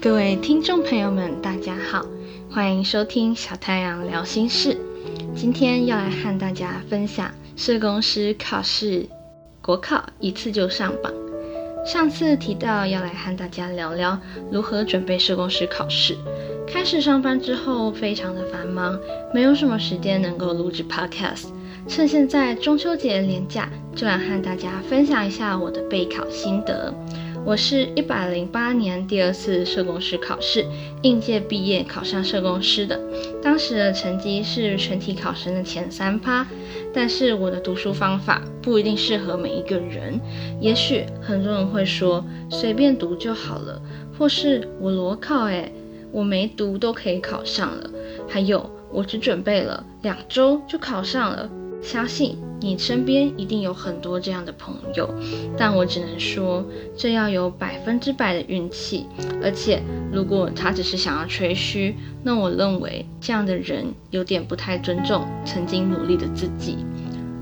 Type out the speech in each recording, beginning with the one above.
各位听众朋友们，大家好，欢迎收听小太阳聊心事。今天要来和大家分享社工师考试国考一次就上榜。上次提到要来和大家聊聊如何准备社工师考试。开始上班之后，非常的繁忙，没有什么时间能够录制 podcast。趁现在中秋节连假，就来和大家分享一下我的备考心得。我是一百零八年第二次社工师考试应届毕业考上社工师的，当时的成绩是全体考生的前三趴。但是我的读书方法不一定适合每一个人，也许很多人会说随便读就好了，或是我裸考诶，我没读都可以考上了，还有我只准备了两周就考上了。相信你身边一定有很多这样的朋友，但我只能说，这要有百分之百的运气。而且，如果他只是想要吹嘘，那我认为这样的人有点不太尊重曾经努力的自己。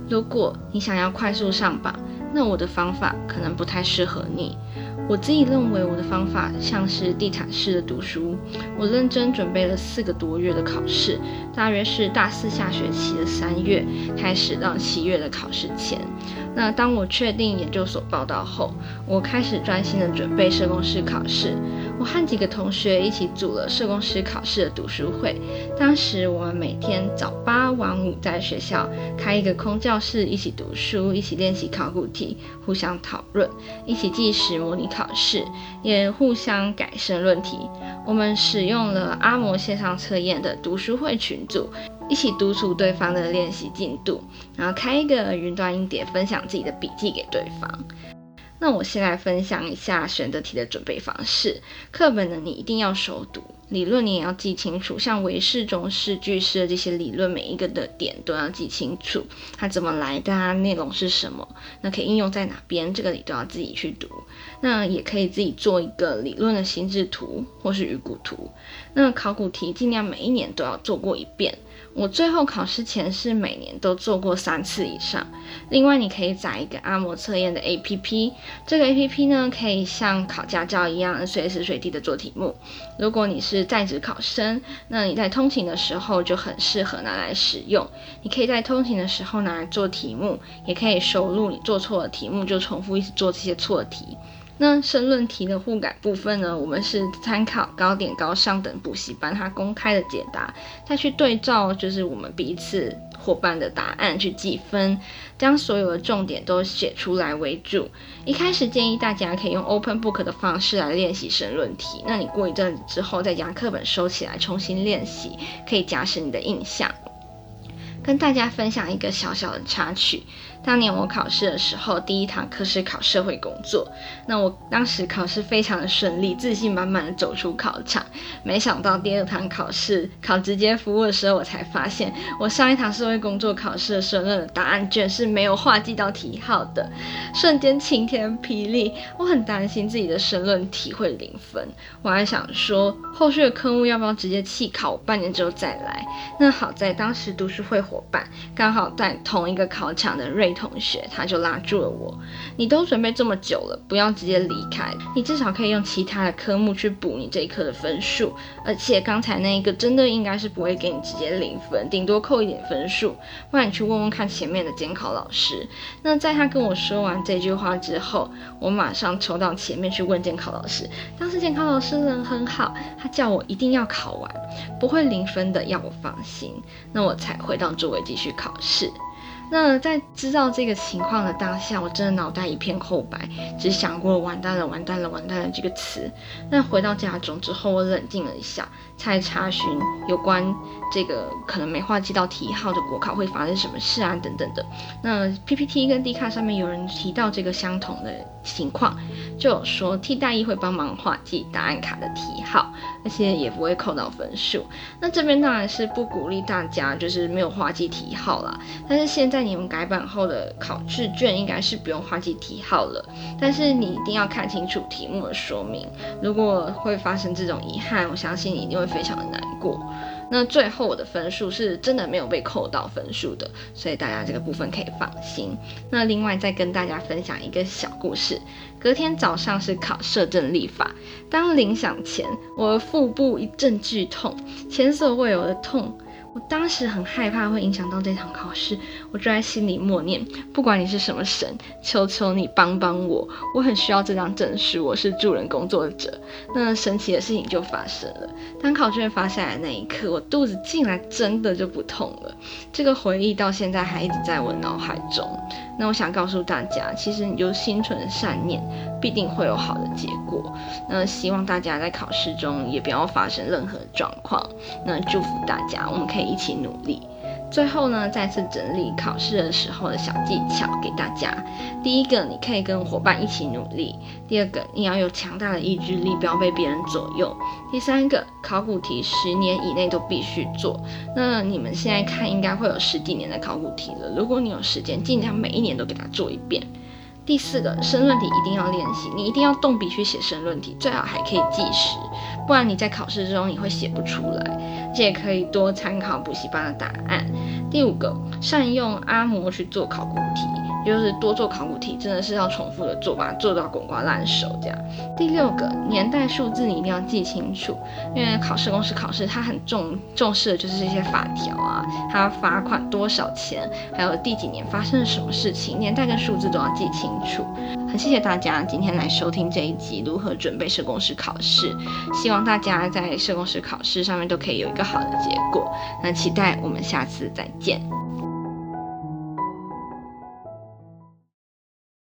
如果你想要快速上榜，那我的方法可能不太适合你。我自己认为我的方法像是地毯式的读书，我认真准备了四个多月的考试，大约是大四下学期的三月开始到七月的考试前。那当我确定研究所报到后，我开始专心的准备社工师考试。我和几个同学一起组了社工师考试的读书会。当时我们每天早八晚五在学校开一个空教室，一起读书，一起练习考古题，互相讨论，一起计时模拟考试，也互相改申论题。我们使用了阿摩线上测验的读书会群组。一起督促对方的练习进度，然后开一个云端音碟，分享自己的笔记给对方。那我先来分享一下选择题的准备方式。课本呢，你一定要熟读；理论你也要记清楚，像维氏、中式、句式的这些理论，每一个的点都要记清楚，它怎么来的，它内容是什么，那可以应用在哪边，这个你都要自己去读。那也可以自己做一个理论的心智图或是鱼骨图。那考古题尽量每一年都要做过一遍。我最后考试前是每年都做过三次以上。另外，你可以载一个阿摩测验的 APP，这个 APP 呢可以像考驾照一样随时随地的做题目。如果你是在职考生，那你在通勤的时候就很适合拿来使用。你可以在通勤的时候拿来做题目，也可以收录你做错的题目，就重复一直做这些错题。那申论题的互改部分呢？我们是参考高点高上等补习班它公开的解答，再去对照就是我们彼此伙伴的答案去计分，将所有的重点都写出来为主。一开始建议大家可以用 open book 的方式来练习申论题，那你过一阵子之后再将课本收起来重新练习，可以加深你的印象。跟大家分享一个小小的插曲。当年我考试的时候，第一堂课是考社会工作。那我当时考试非常的顺利，自信满满的走出考场。没想到第二堂考试考直接服务的时候，我才发现我上一堂社会工作考试的申论的答案卷是没有画记到题号的，瞬间晴天霹雳。我很担心自己的申论题会零分，我还想说后续的科目要不要直接弃考，半年之后再来。那好在当时读书会伙伴刚好在同一个考场的瑞。同学，他就拉住了我。你都准备这么久了，不要直接离开。你至少可以用其他的科目去补你这一科的分数。而且刚才那一个真的应该是不会给你直接零分，顶多扣一点分数。不然你去问问看前面的监考老师。那在他跟我说完这句话之后，我马上抽到前面去问监考老师。当时监考老师人很好，他叫我一定要考完，不会零分的，要我放心。那我才回到作为继续考试。那在知道这个情况的当下，我真的脑袋一片空白，只想过完蛋了，完蛋了，完蛋了这个词。那回到家中之后，我冷静了一下，才查询有关这个可能没画记到题号的国考会发生什么事啊，等等的。那 PPT 跟 D 卡上面有人提到这个相同的情况，就有说替代役会帮忙画记答案卡的题号，而且也不会扣到分数。那这边当然是不鼓励大家就是没有画记题号啦，但是现在。在你们改版后的考试卷应该是不用画记题号了，但是你一定要看清楚题目的说明。如果会发生这种遗憾，我相信你一定会非常的难过。那最后我的分数是真的没有被扣到分数的，所以大家这个部分可以放心。那另外再跟大家分享一个小故事，隔天早上是考摄政立法，当铃响前，我的腹部一阵剧痛，前所未有的痛。我当时很害怕会影响到这场考试，我就在心里默念：不管你是什么神，求求你帮帮我，我很需要这张证书，我是助人工作者。那神奇的事情就发生了，当考卷发下来那一刻，我肚子竟然真的就不痛了。这个回忆到现在还一直在我脑海中。那我想告诉大家，其实你就心存善念，必定会有好的结果。那希望大家在考试中也不要发生任何状况。那祝福大家，我们可以一起努力。最后呢，再次整理考试的时候的小技巧给大家。第一个，你可以跟伙伴一起努力；第二个，你要有强大的意志力，不要被别人左右；第三个，考古题十年以内都必须做。那你们现在看，应该会有十几年的考古题了。如果你有时间，尽量每一年都给它做一遍。第四个申论题一定要练习，你一定要动笔去写申论题，最好还可以计时，不然你在考试之中你会写不出来。这也可以多参考补习班的答案。第五个，善用阿嬷去做考古题。就是多做考古题，真的是要重复的做，把它做到滚瓜烂熟这样。第六个年代数字你一定要记清楚，因为考试公司考试它很重重视的就是这些法条啊，它罚款多少钱，还有第几年发生了什么事情，年代跟数字都要记清楚。很谢谢大家今天来收听这一集如何准备社工师考试，希望大家在社工师考试上面都可以有一个好的结果。那期待我们下次再见。